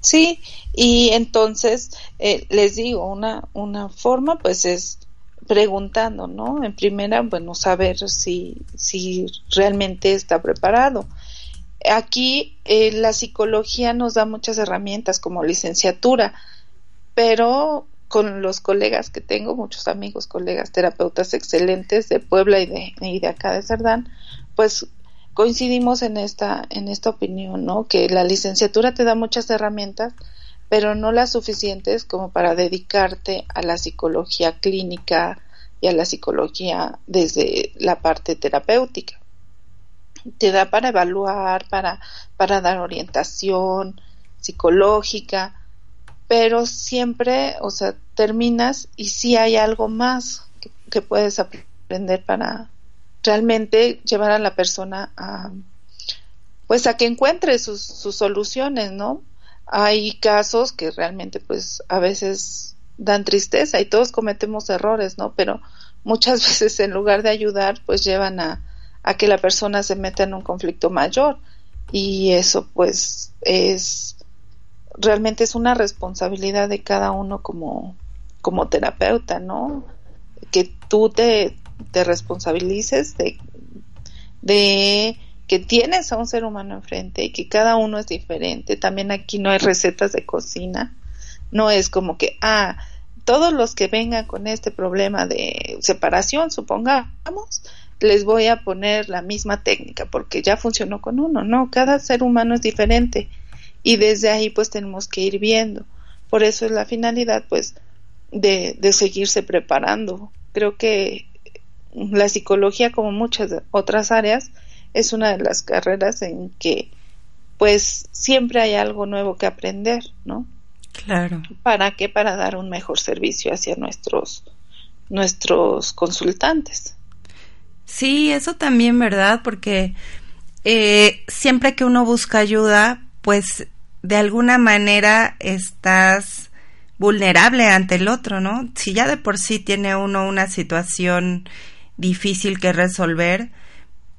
Speaker 4: Sí, y entonces eh, les digo, una, una forma pues es preguntando, ¿no? En primera, bueno, saber si, si realmente está preparado. Aquí eh, la psicología nos da muchas herramientas como licenciatura, pero con los colegas que tengo, muchos amigos, colegas, terapeutas excelentes de Puebla y de, y de acá de Cerdán, pues coincidimos en esta, en esta opinión, ¿no? Que la licenciatura te da muchas herramientas, pero no las suficientes como para dedicarte a la psicología clínica y a la psicología desde la parte terapéutica. Te da para evaluar, para, para dar orientación psicológica, pero siempre, o sea, terminas y si hay algo más que puedes aprender para, realmente llevar a la persona a pues a que encuentre sus, sus soluciones, ¿no? Hay casos que realmente pues a veces dan tristeza y todos cometemos errores, ¿no? Pero muchas veces en lugar de ayudar pues llevan a, a que la persona se meta en un conflicto mayor y eso pues es realmente es una responsabilidad de cada uno como como terapeuta, ¿no? Que tú te, te responsabilices de, que tienes a un ser humano enfrente y que cada uno es diferente. También aquí no hay recetas de cocina. No es como que, ah, todos los que vengan con este problema de separación, supongamos, les voy a poner la misma técnica porque ya funcionó con uno. No, cada ser humano es diferente y desde ahí pues tenemos que ir viendo. Por eso es la finalidad pues de, de seguirse preparando. Creo que la psicología, como muchas otras áreas, es una de las carreras en que pues siempre hay algo nuevo que aprender, ¿no?
Speaker 3: Claro.
Speaker 4: ¿Para qué? Para dar un mejor servicio hacia nuestros nuestros consultantes.
Speaker 3: Sí, eso también, ¿verdad? Porque eh, siempre que uno busca ayuda, pues de alguna manera estás vulnerable ante el otro, ¿no? Si ya de por sí tiene uno una situación difícil que resolver,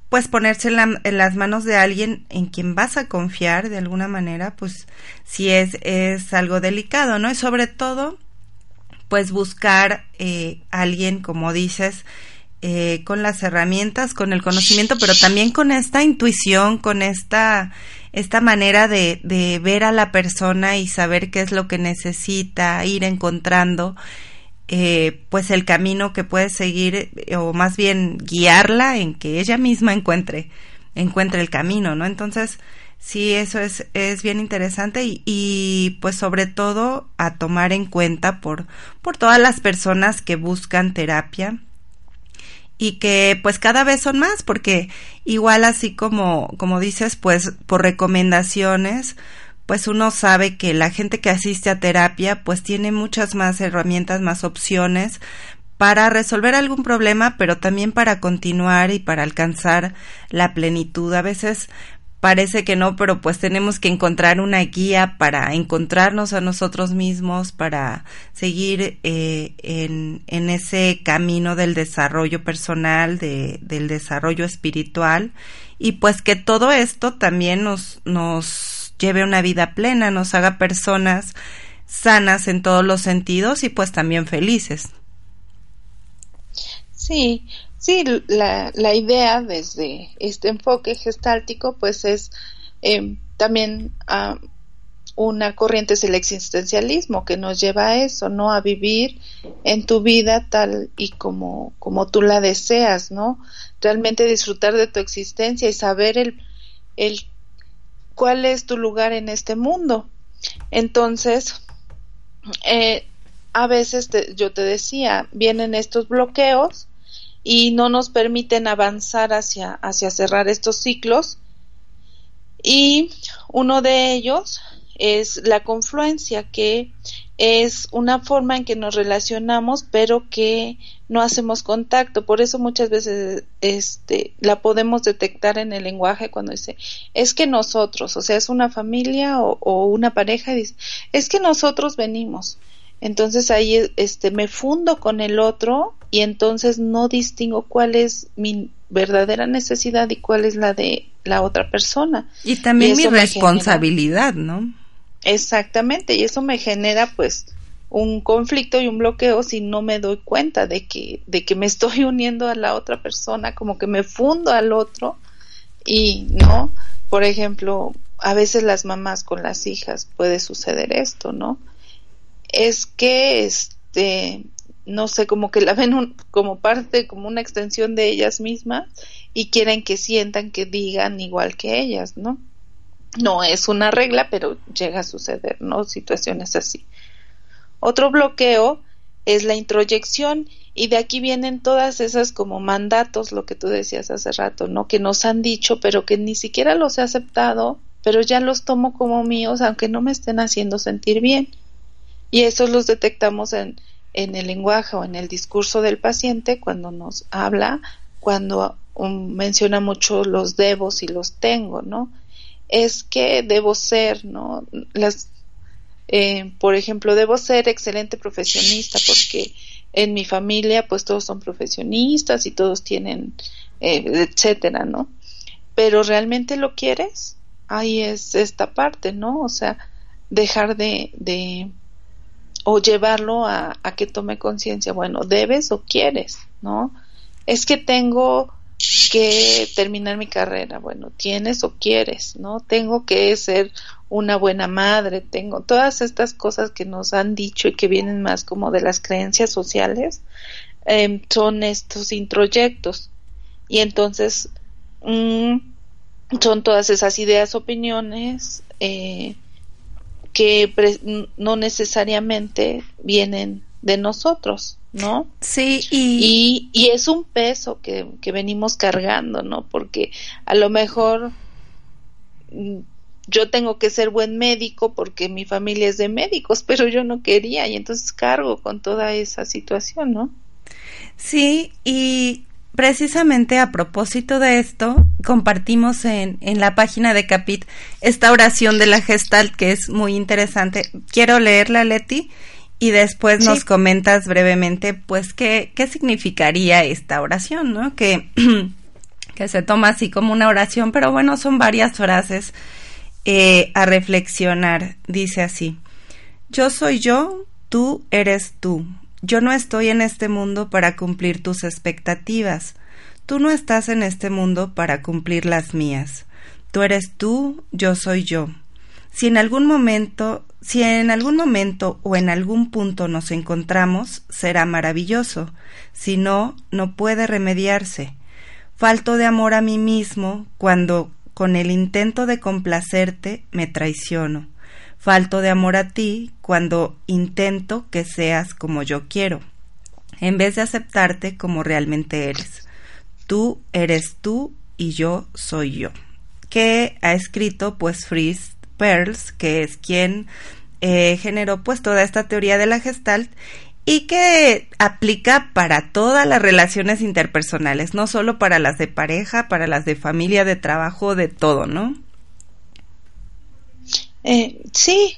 Speaker 3: pues ponerse en, las manos de alguien en quien vas a confiar de alguna manera, pues si es, es algo delicado, ¿no? Y sobre todo, pues buscar eh, alguien, como dices, eh, con las herramientas, con el conocimiento, pero también con esta intuición, con esta, esta manera de, de ver a la persona y saber qué es lo que necesita, ir encontrando eh, pues el camino que puede seguir eh, o más bien guiarla en que ella misma encuentre encuentre el camino, ¿no? Entonces, sí, eso es, es bien interesante y, y, pues sobre todo a tomar en cuenta por, por todas las personas que buscan terapia y que pues cada vez son más porque igual así como, como dices, pues por recomendaciones, pues uno sabe que la gente que asiste a terapia pues tiene muchas más herramientas, más opciones para resolver algún problema, pero también para continuar y para alcanzar la plenitud. A veces parece que no, pero pues tenemos que encontrar una guía para encontrarnos a nosotros mismos, para seguir eh, en, en, ese camino del desarrollo personal, de, del desarrollo espiritual, y pues que todo esto también nos, nos lleve una vida plena, nos haga personas sanas en todos los sentidos y pues también felices.
Speaker 4: Sí, sí, la, la idea desde este enfoque gestáltico pues es eh, también a una corriente es el existencialismo que nos lleva a eso, ¿no? A vivir en tu vida tal y como, como tú la deseas, ¿no? Realmente disfrutar de tu existencia y saber el, el cuál es tu lugar en este mundo. Entonces, eh, a veces yo te decía, vienen estos bloqueos y no nos permiten avanzar hacia, hacia cerrar estos ciclos. Y uno de ellos es la confluencia, que es una forma en que nos relacionamos, pero que no hacemos contacto. Por eso muchas veces este, la podemos detectar en el lenguaje cuando dice, es que nosotros, o sea, es una familia o, o una pareja, dice, es que nosotros venimos. Entonces ahí este, me fundo con el otro y entonces no distingo cuál es mi verdadera necesidad y cuál es la de la otra persona.
Speaker 3: Y también mi responsabilidad, ¿no?
Speaker 4: Exactamente, y eso me genera pues un conflicto y un bloqueo si no me doy cuenta de que de que me estoy uniendo a la otra persona, como que me fundo al otro y no, por ejemplo, a veces las mamás con las hijas puede suceder esto, ¿no? es que este no sé, como que la ven como parte, como una extensión de ellas mismas y quieren que sientan que digan igual que ellas, ¿no? No es una regla, pero llega a suceder, ¿no? Situaciones así. Otro bloqueo es la introyección y de aquí vienen todas esas como mandatos, lo que tú decías hace rato, ¿no? Que nos han dicho, pero que ni siquiera los he aceptado, pero ya los tomo como míos, aunque no me estén haciendo sentir bien y esos los detectamos en, en el lenguaje o en el discurso del paciente cuando nos habla, cuando menciona mucho los debos y los tengo, ¿no? Es que debo ser, ¿no? Las, eh, por ejemplo, debo ser excelente profesionista porque en mi familia pues todos son profesionistas y todos tienen, eh, etcétera, ¿no? Pero realmente lo quieres, ahí es esta parte, ¿no? O sea, dejar de, de o llevarlo a, a que tome conciencia, bueno, debes o quieres, ¿no? Es que tengo que terminar mi carrera, bueno, tienes o quieres, ¿no? Tengo que ser una buena madre, tengo todas estas cosas que nos han dicho y que vienen más como de las creencias sociales, eh, son estos introyectos. Y entonces mmm, son todas esas ideas, opiniones, eh, que no necesariamente vienen de nosotros, ¿no?
Speaker 3: Sí,
Speaker 4: y... y, es un peso que, que, venimos cargando, ¿no? Porque a lo mejor mm, yo tengo que ser buen médico porque mi familia es de médicos, pero yo no quería y entonces cargo con toda esa situación, ¿no?
Speaker 3: Sí, y precisamente a propósito de esto, compartimos en, en la página de Capit esta oración de la Gestalt que es muy interesante. Quiero leerla, Leti, y después nos comentas brevemente, pues, qué, qué significaría esta oración, ¿no? Que, que se toma así como una oración, pero bueno, son varias frases eh, a reflexionar. Dice así, yo soy yo, tú eres tú yo no estoy en este mundo para cumplir tus expectativas. Tú no estás en este mundo para cumplir las mías. Tú eres tú, yo soy yo. Si en algún momento, si en algún momento o en algún punto nos encontramos, será maravilloso. Si no, no puede remediarse. Falto de amor a mí mismo cuando con el intento de complacerte me traiciono. Falto de amor a ti cuando intento que seas como yo quiero, en vez de aceptarte como realmente eres. Tú eres tú y yo soy yo. Que ha escrito pues Perls, que es quien eh, generó pues toda esta teoría de la gestalt y que aplica para todas las relaciones interpersonales, no solo para las de pareja, para las de familia, de trabajo, de todo, ¿no?
Speaker 4: Eh, sí,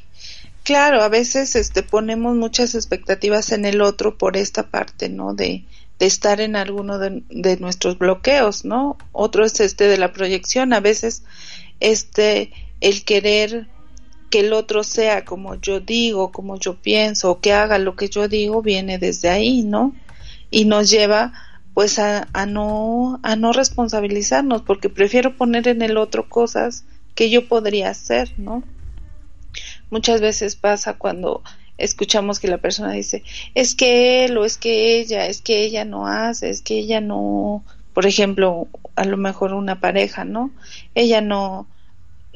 Speaker 4: claro, a veces este, ponemos muchas expectativas en el otro por esta parte, ¿no? De, de estar en alguno de, de, nuestros bloqueos, ¿no? Otro es este de la proyección, a veces este el querer que el otro sea como yo digo, como yo pienso, o que haga lo que yo digo, viene desde ahí, ¿no? Y nos lleva pues a, a no a no responsabilizarnos porque prefiero poner en el otro cosas que yo podría hacer, ¿no? Muchas veces pasa cuando escuchamos que la persona dice, es que él o es que ella, es que ella no hace, es que ella no, por ejemplo, a lo mejor una pareja, ¿no? Ella no,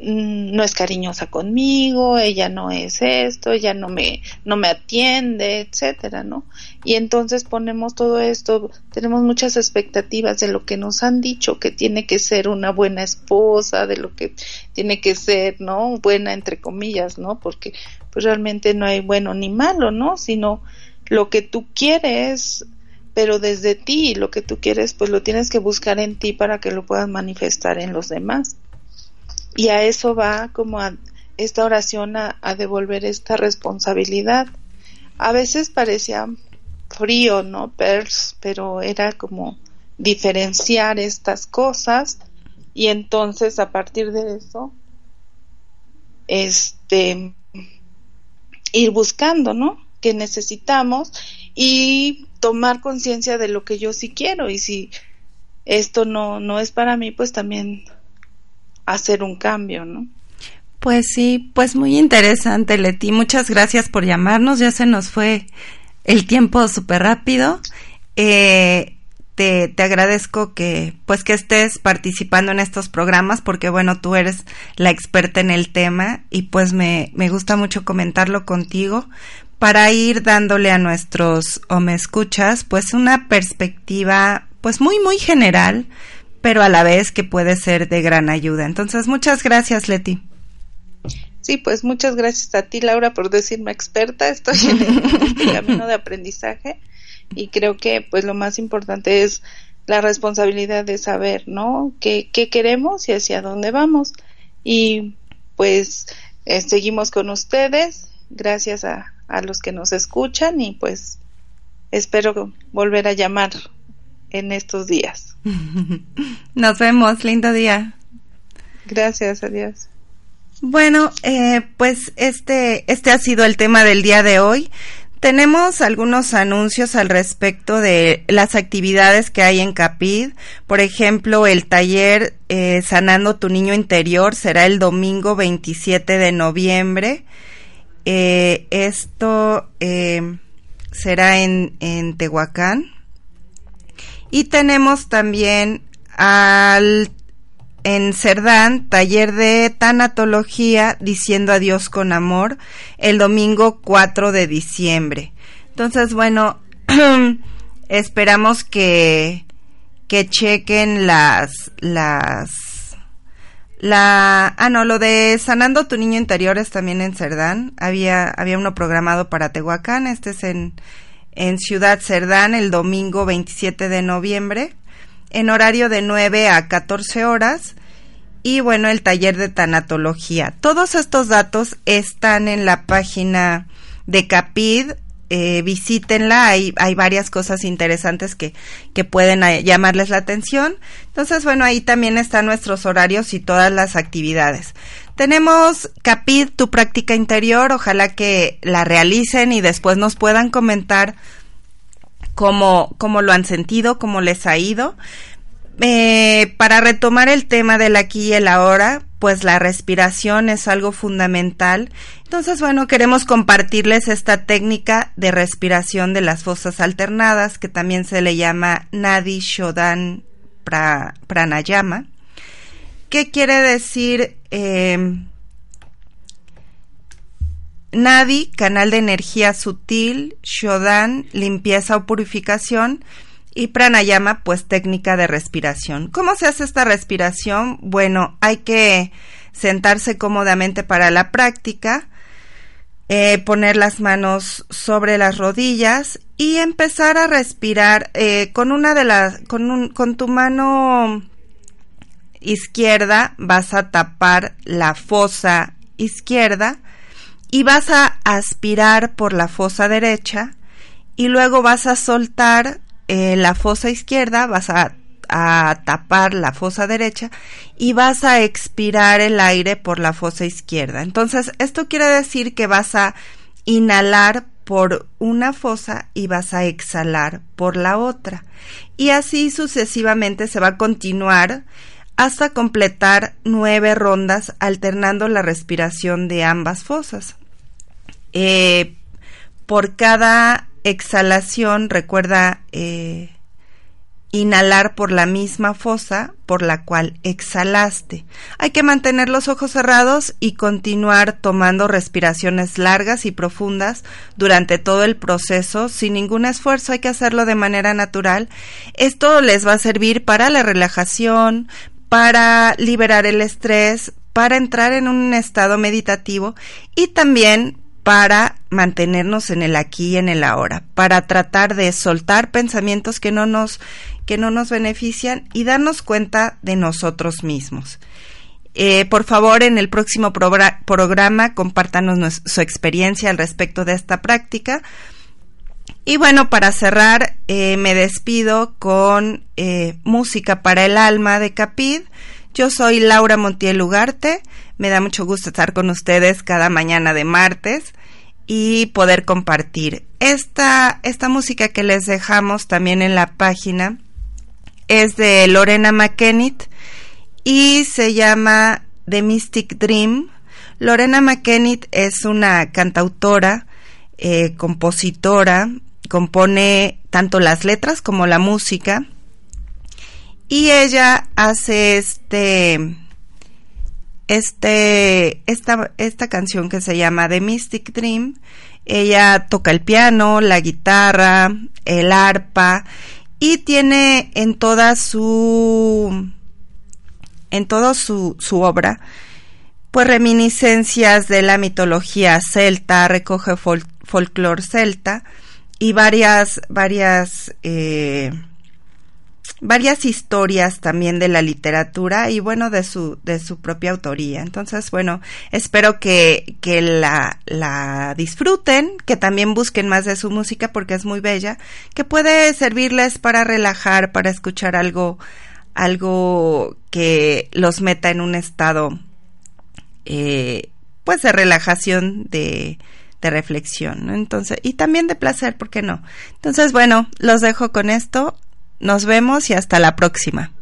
Speaker 4: no es cariñosa conmigo, ella no es esto, ella no me, no me atiende, etcétera, ¿no? Y entonces ponemos todo esto, tenemos muchas expectativas de lo que nos han dicho que tiene que ser una buena esposa, de lo que tiene que ser, ¿no? Buena entre comillas, ¿no? Porque pues realmente no hay bueno ni malo, ¿no? Sino lo que tú quieres, pero desde ti, lo que tú quieres, pues lo tienes que buscar en ti para que lo puedas manifestar en los demás. Y a eso va como a esta oración a, devolver esta responsabilidad. A veces parecía frío, ¿no? pero era como diferenciar estas cosas y entonces a partir de eso este ir buscando, ¿no? que necesitamos y tomar conciencia de lo que yo sí quiero y si esto no no es para mí, pues también hacer un cambio, ¿no?
Speaker 3: Pues sí, pues muy interesante, Leti. Muchas gracias por llamarnos. Ya se nos fue el tiempo súper rápido. Eh, te, te, agradezco que, pues, que estés participando en estos programas, porque bueno, tú eres la experta en el tema y pues me, me gusta mucho comentarlo contigo para ir dándole a nuestros o me escuchas, pues, una perspectiva, pues, muy, muy general pero a la vez que puede ser de gran ayuda. Entonces, muchas gracias, Leti.
Speaker 4: Sí, pues muchas gracias a ti, Laura, por decirme experta. Estoy en el camino de aprendizaje y creo que pues lo más importante es la responsabilidad de saber, ¿no? ¿Qué, qué queremos y hacia dónde vamos? Y pues eh, seguimos con ustedes. Gracias a, a los que nos escuchan y pues espero volver a llamar en estos días.
Speaker 3: Nos vemos, lindo día.
Speaker 4: Gracias, adiós.
Speaker 3: Bueno, eh, pues este, este ha sido el tema del día de hoy. Tenemos algunos anuncios al respecto de las actividades que hay en Capid. Por ejemplo, el taller eh, Sanando tu Niño Interior será el domingo 27 de noviembre. Eh, esto será en, en Tehuacán. Y tenemos también al en Cerdán, taller de tanatología diciendo adiós con amor, el domingo 4 de diciembre. Entonces, bueno, esperamos que, que chequen las, las, la, ah, no, lo de Sanando tu niño interior es también en Cerdán. Había, había uno programado para Tehuacán, este es en, en Ciudad Cerdán el domingo 27 de noviembre, en horario de 9 a 14 horas. Y bueno, el taller de tanatología. Todos estos datos están en la página de Capid. Eh, visítenla, hay, hay varias cosas interesantes que, que pueden eh, llamarles la atención. Entonces, bueno, ahí también están nuestros horarios y todas las actividades. Tenemos Capid, tu práctica interior, ojalá que la realicen y después nos puedan comentar cómo, cómo lo han sentido, cómo les ha ido. eh, para retomar el tema del aquí y el ahora, pues la respiración es algo fundamental. Entonces, bueno, queremos compartirles esta técnica de respiración de las fosas alternadas, que también se le llama Nadi Shodan Pranayama. ¿Qué quiere decir? Eh, Nadi, canal de energía sutil, Shodan, limpieza o purificación, y pranayama, pues técnica de respiración. ¿Cómo se hace esta respiración? Bueno, hay que sentarse cómodamente para la práctica, eh, poner las manos sobre las rodillas y empezar a respirar eh, con una de las, con, con tu mano izquierda vas a tapar la fosa izquierda y vas a aspirar por la fosa derecha y luego vas a soltar eh, la fosa izquierda, vas a, a, tapar la fosa derecha y vas a expirar el aire por la fosa izquierda. Entonces, esto quiere decir que vas a inhalar por una fosa y vas a exhalar por la otra. Y así sucesivamente se va a continuar hasta completar nueve rondas alternando la respiración de ambas fosas. Eh, por cada exhalación, recuerda eh, inhalar por la misma fosa por la cual exhalaste. Hay que mantener los ojos cerrados y continuar tomando respiraciones largas y profundas durante todo el proceso sin ningún esfuerzo. Hay que hacerlo de manera natural. Esto les va a servir para la relajación, para liberar el estrés, para entrar en un estado meditativo y también para mantenernos en el aquí y en el ahora, para tratar de soltar pensamientos que no nos que no nos benefician y darnos cuenta de nosotros mismos. Eh, por favor, en el próximo programa compártanos su experiencia al respecto de esta práctica. Y bueno, para cerrar, eh, me despido con eh, música para el alma de Capid. Yo soy Laura Montiel Ugarte. Me da mucho gusto estar con ustedes cada mañana de martes y poder compartir. Esta, esta música que les dejamos también en la página es de Lorena McKennitt y se llama The Mystic Dream. Lorena McKennitt es una cantautora, eh, compositora, compone tanto las letras como la música. Y ella hace este este esta esta canción que se llama The Mystic Dream. Ella toca el piano la guitarra el arpa y tiene en toda su en toda su, su obra pues reminiscencias de la mitología celta recoge folclore celta y varias varias eh, varias historias también de la literatura y bueno de su de su propia autoría. Entonces bueno espero que, que la, la disfruten que también busquen más de su música porque es muy bella que puede servirles para relajar para escuchar algo algo que los meta en un estado eh, pues de relajación de de reflexión, Entonces, y también de placer, ¿por qué no? Entonces, bueno, los dejo con esto. Nos vemos y hasta la próxima.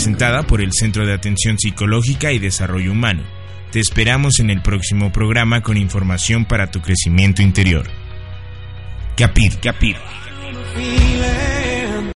Speaker 2: Presentada por el Centro de Atención Psicológica y Desarrollo Humano. Te esperamos en el próximo programa con información para tu crecimiento interior. Capit, capit.